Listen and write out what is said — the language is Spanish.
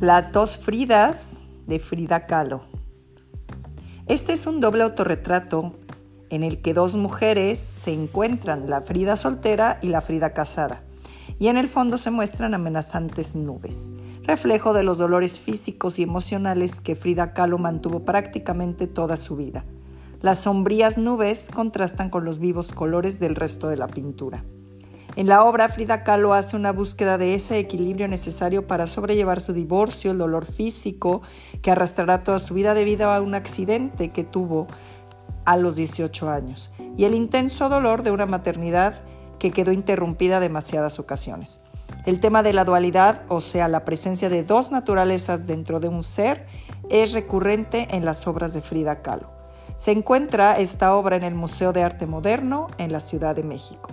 Las dos Fridas de Frida Kahlo. Este es un doble autorretrato en el que dos mujeres se encuentran, la Frida soltera y la Frida casada, y en el fondo se muestran amenazantes nubes, reflejo de los dolores físicos y emocionales que Frida Kahlo mantuvo prácticamente toda su vida. Las sombrías nubes contrastan con los vivos colores del resto de la pintura. En la obra, Frida Kahlo hace una búsqueda de ese equilibrio necesario para sobrellevar su divorcio, el dolor físico que arrastrará toda su vida debido a un accidente que tuvo a los 18 años y el intenso dolor de una maternidad que quedó interrumpida demasiadas ocasiones. El tema de la dualidad, o sea, la presencia de dos naturalezas dentro de un ser, es recurrente en las obras de Frida Kahlo. Se encuentra esta obra en el Museo de Arte Moderno en la Ciudad de México.